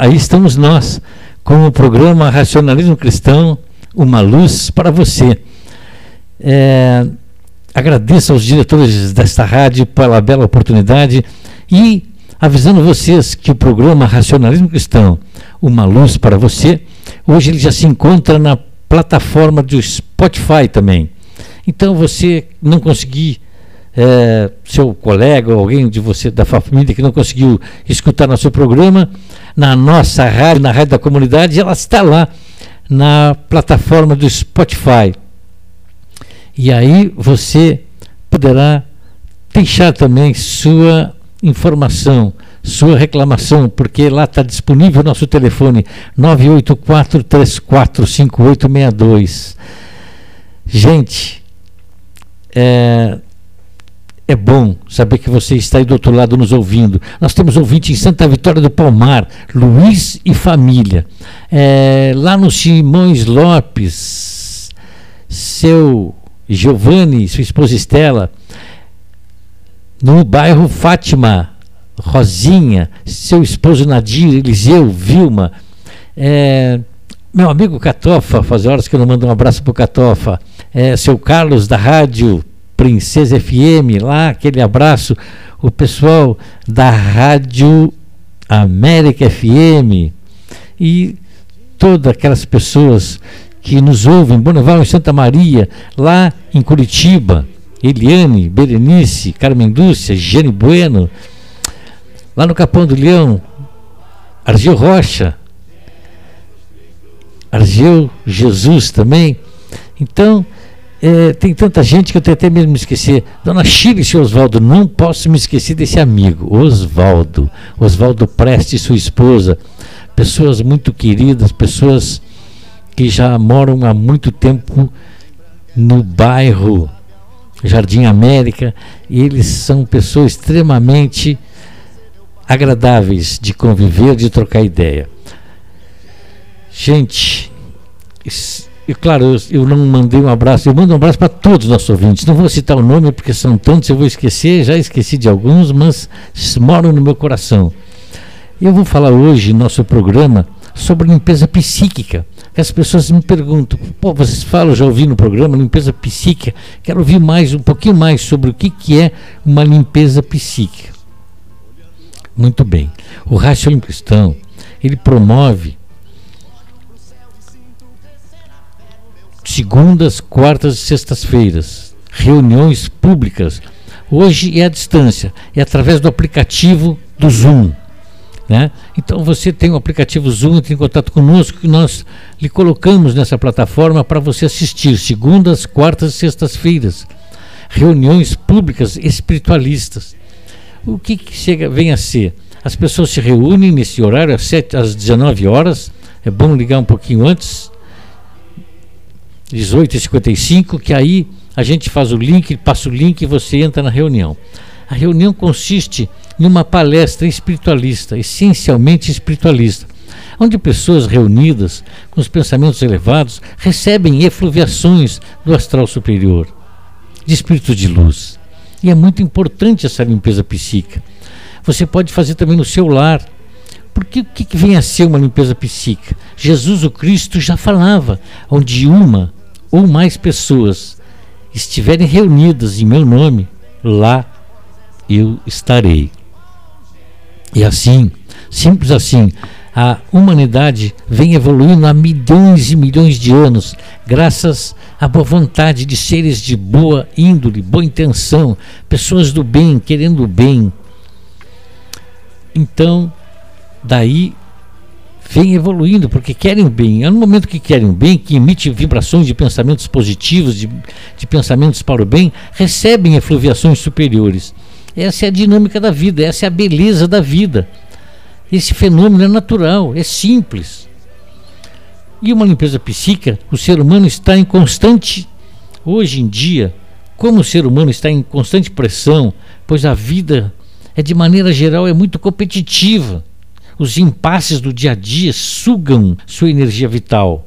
aí estamos nós, com o programa Racionalismo Cristão, uma luz para você. É, agradeço aos diretores desta rádio pela bela oportunidade e avisando vocês que o programa Racionalismo Cristão, uma luz para você, hoje ele já se encontra na plataforma do Spotify também. Então você não conseguir é, seu colega ou alguém de você da família que não conseguiu escutar nosso programa na nossa rádio, na rádio da comunidade, ela está lá na plataforma do Spotify. E aí você poderá deixar também sua informação, sua reclamação, porque lá está disponível o nosso telefone 984-345862. Gente, é, é bom saber que você está aí do outro lado nos ouvindo. Nós temos ouvinte em Santa Vitória do Palmar, Luiz e família. É, lá no Simões Lopes, seu Giovanni, sua esposa Estela, no bairro Fátima, Rosinha, seu esposo Nadir, Eliseu, Vilma, é, meu amigo Catofa, faz horas que eu não mando um abraço para o Catofa, é, seu Carlos da rádio Princesa FM, lá aquele abraço, o pessoal da rádio América FM e todas aquelas pessoas que nos ouvem, Boneval em Santa Maria, lá em Curitiba, Eliane, Berenice, Carmen Dúcia, Jane Bueno, lá no Capão do Leão, Argel Rocha, Argel Jesus também. Então, é, tem tanta gente que eu tenho até mesmo me esquecer. Dona Chile, seu Oswaldo, não posso me esquecer desse amigo, Oswaldo. Oswaldo Preste e sua esposa. Pessoas muito queridas, pessoas que já moram há muito tempo no bairro Jardim América, e eles são pessoas extremamente agradáveis de conviver, de trocar ideia. Gente, e claro, eu, eu, não mandei um abraço, eu mando um abraço para todos os nossos ouvintes. Não vou citar o nome porque são tantos, eu vou esquecer, já esqueci de alguns, mas moram no meu coração. Eu vou falar hoje, no nosso programa, sobre limpeza psíquica as pessoas me perguntam, pô, vocês falam, já ouvi no programa, limpeza psíquica, quero ouvir mais, um pouquinho mais sobre o que, que é uma limpeza psíquica. Muito bem. O racionalismo cristão, ele promove segundas, quartas e sextas-feiras, reuniões públicas. Hoje é à distância, é através do aplicativo do Zoom. Né? Então você tem o aplicativo Zoom, entre em contato conosco, que nós lhe colocamos nessa plataforma para você assistir segundas, quartas e sextas-feiras. Reuniões públicas espiritualistas. O que, que chega, vem a ser? As pessoas se reúnem nesse horário às, 7, às 19 horas. É bom ligar um pouquinho antes, 18h55, que aí a gente faz o link, passa o link e você entra na reunião. A reunião consiste numa palestra espiritualista, essencialmente espiritualista, onde pessoas reunidas com os pensamentos elevados recebem efluviações do astral superior, de espíritos de luz. E é muito importante essa limpeza psíquica. Você pode fazer também no seu lar. Porque o que vem a ser uma limpeza psíquica? Jesus o Cristo já falava, onde uma ou mais pessoas estiverem reunidas em meu nome, lá eu estarei. E assim, simples assim, a humanidade vem evoluindo há milhões e milhões de anos, graças à boa vontade de seres de boa índole, boa intenção, pessoas do bem, querendo o bem. Então, daí vem evoluindo, porque querem o bem. É no momento que querem o bem, que emite vibrações de pensamentos positivos, de, de pensamentos para o bem, recebem efluviações superiores. Essa é a dinâmica da vida, essa é a beleza da vida. Esse fenômeno é natural, é simples. E uma limpeza psíquica, o ser humano está em constante, hoje em dia, como o ser humano está em constante pressão, pois a vida é de maneira geral é muito competitiva. Os impasses do dia a dia sugam sua energia vital.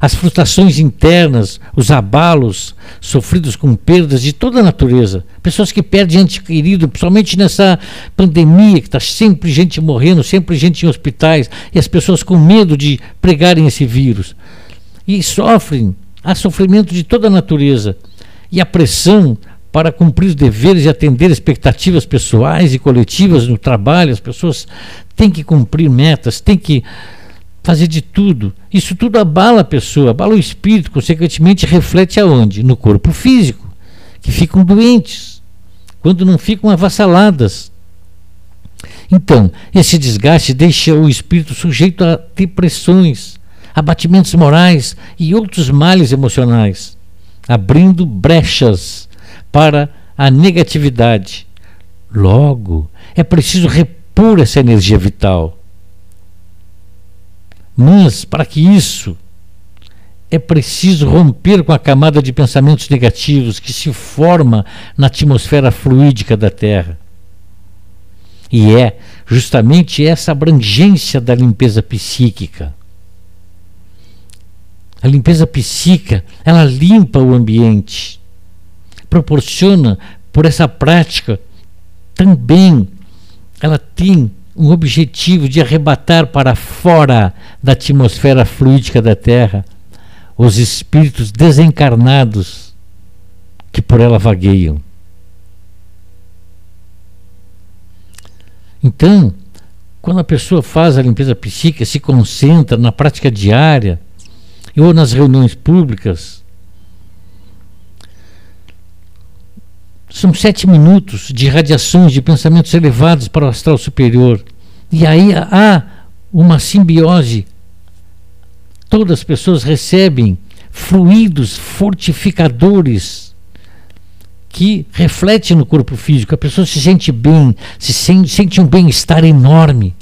as frustrações internas, os abalos sofridos com perdas de toda a natureza. Pessoas que perdem ente querido, principalmente nessa pandemia, que está sempre gente morrendo, sempre gente em hospitais, e as pessoas com medo de pregarem esse vírus. E sofrem, há sofrimento de toda a natureza. E a pressão para cumprir os deveres e atender expectativas pessoais e coletivas no trabalho, as pessoas têm que cumprir metas, têm que fazer de tudo. Isso tudo abala a pessoa, abala o espírito, consequentemente reflete aonde? No corpo físico, que ficam doentes, quando não ficam avassaladas. Então, esse desgaste deixa o espírito sujeito a depressões, abatimentos morais e outros males emocionais, abrindo brechas para a negatividade. Logo, é preciso repor essa energia vital mas, para que isso, é preciso romper com a camada de pensamentos negativos que se forma na atmosfera fluídica da Terra. E é justamente essa abrangência da limpeza psíquica. A limpeza psíquica, ela limpa o ambiente, proporciona por essa prática também ela tem um objetivo de arrebatar para fora da atmosfera fluídica da Terra os espíritos desencarnados que por ela vagueiam. Então, quando a pessoa faz a limpeza psíquica, se concentra na prática diária ou nas reuniões públicas, São sete minutos de radiações de pensamentos elevados para o astral superior. E aí há uma simbiose. Todas as pessoas recebem fluidos fortificadores que refletem no corpo físico. A pessoa se sente bem, se sente, sente um bem-estar enorme.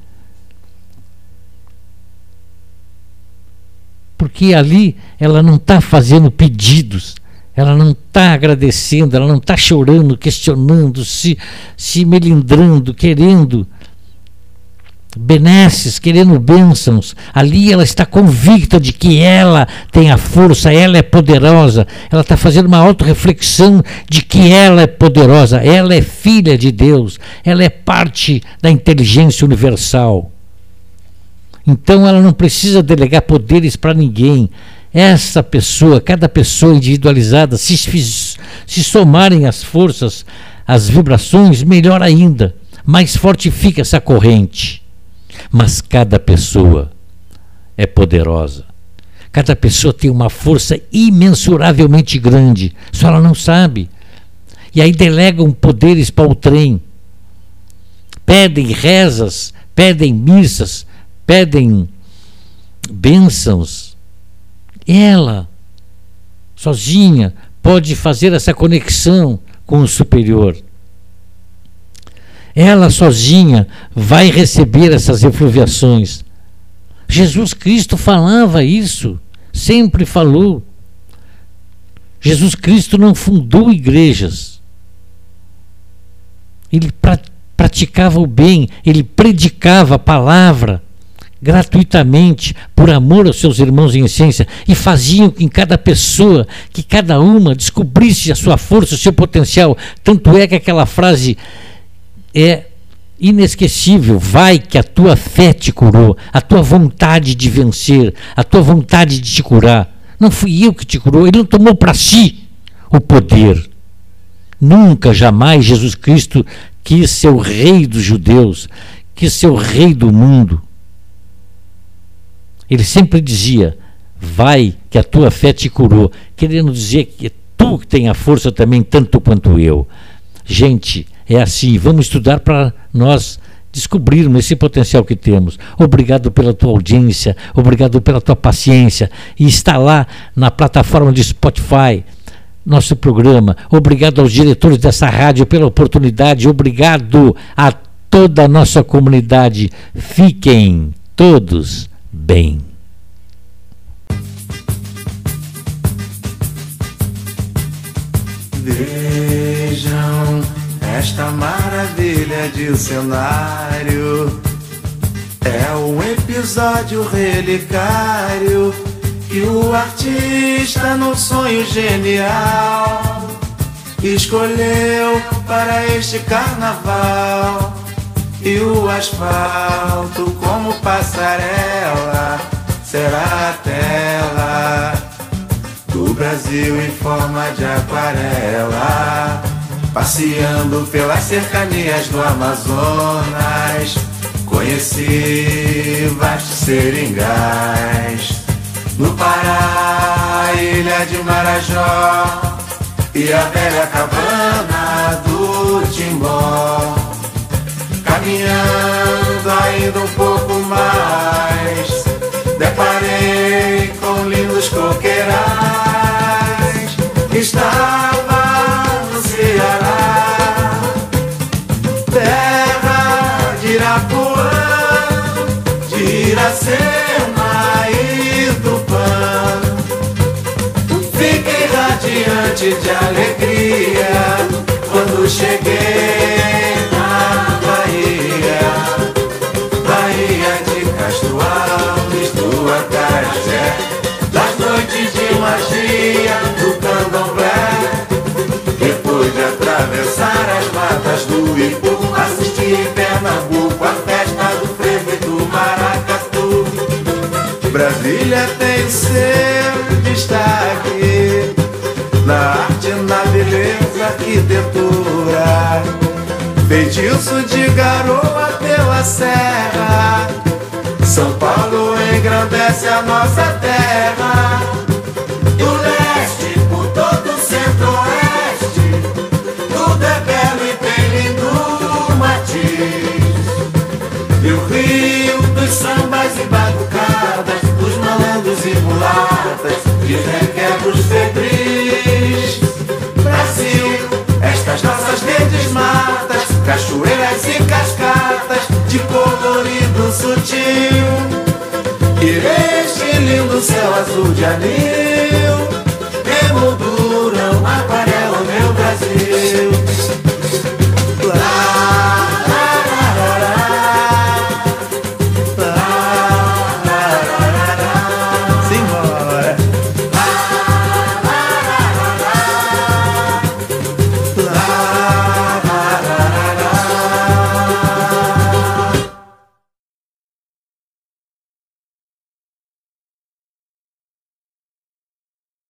Porque ali ela não está fazendo pedidos, ela não está agradecendo, ela não está chorando, questionando, se, se melindrando, querendo benesses, querendo bênçãos. Ali ela está convicta de que ela tem a força, ela é poderosa. Ela está fazendo uma autorreflexão de que ela é poderosa, ela é filha de Deus, ela é parte da inteligência universal. Então ela não precisa delegar poderes para ninguém essa pessoa, cada pessoa individualizada, se, se somarem as forças, as vibrações, melhor ainda, mais fortifica essa corrente. Mas cada pessoa é poderosa. Cada pessoa tem uma força imensuravelmente grande, só ela não sabe. E aí delegam poderes para o trem. Pedem rezas, pedem missas, pedem bênçãos ela, sozinha, pode fazer essa conexão com o superior. Ela sozinha vai receber essas efluviações. Jesus Cristo falava isso, sempre falou. Jesus Cristo não fundou igrejas. Ele praticava o bem, ele predicava a palavra gratuitamente, por amor aos seus irmãos em essência, e faziam que em cada pessoa, que cada uma descobrisse a sua força, o seu potencial. Tanto é que aquela frase é inesquecível. Vai que a tua fé te curou, a tua vontade de vencer, a tua vontade de te curar. Não fui eu que te curou, ele não tomou para si o poder. Nunca, jamais Jesus Cristo quis ser o rei dos judeus, quis ser o rei do mundo. Ele sempre dizia: Vai, que a tua fé te curou, querendo dizer que tu tem a força também, tanto quanto eu. Gente, é assim, vamos estudar para nós descobrirmos esse potencial que temos. Obrigado pela tua audiência, obrigado pela tua paciência. E está lá na plataforma de Spotify nosso programa. Obrigado aos diretores dessa rádio pela oportunidade. Obrigado a toda a nossa comunidade. Fiquem todos bem. Vejam esta maravilha de cenário. É um episódio relicário que o artista, num sonho genial, escolheu para este carnaval. E o asfalto, como passarela, será a tela do Brasil em forma de aquarela. Passeando pelas cercanias do Amazonas, conheci vastos seringais. No Pará, ilha de Marajó e a velha cabana do Timbó. Caminhando ainda um pouco mais, deparei com lindos coqueirais. Estava no Ceará, terra de Irapuã, de Iracema e Tupã. Fiquei radiante de alegria quando cheguei Acarajé, das noites de magia do candomblé. Depois de atravessar as matas do Ipu, assisti em Pernambuco a festa do frevo e do maracatu. Brasília tem seu destaque na arte, na beleza, arquitetura. Feitiço de garoa pela serra. Paulo engrandece a nossa terra. Do leste por todo o centro-oeste, tudo é belo e tem lindo matiz. E o rio dos sambas e batucadas, dos malandros e mulatas, de requebros febris. Brasil, estas nossas verdes matas, cachoeiras e cascatas, de colorido sutil. E este lindo céu azul de anil,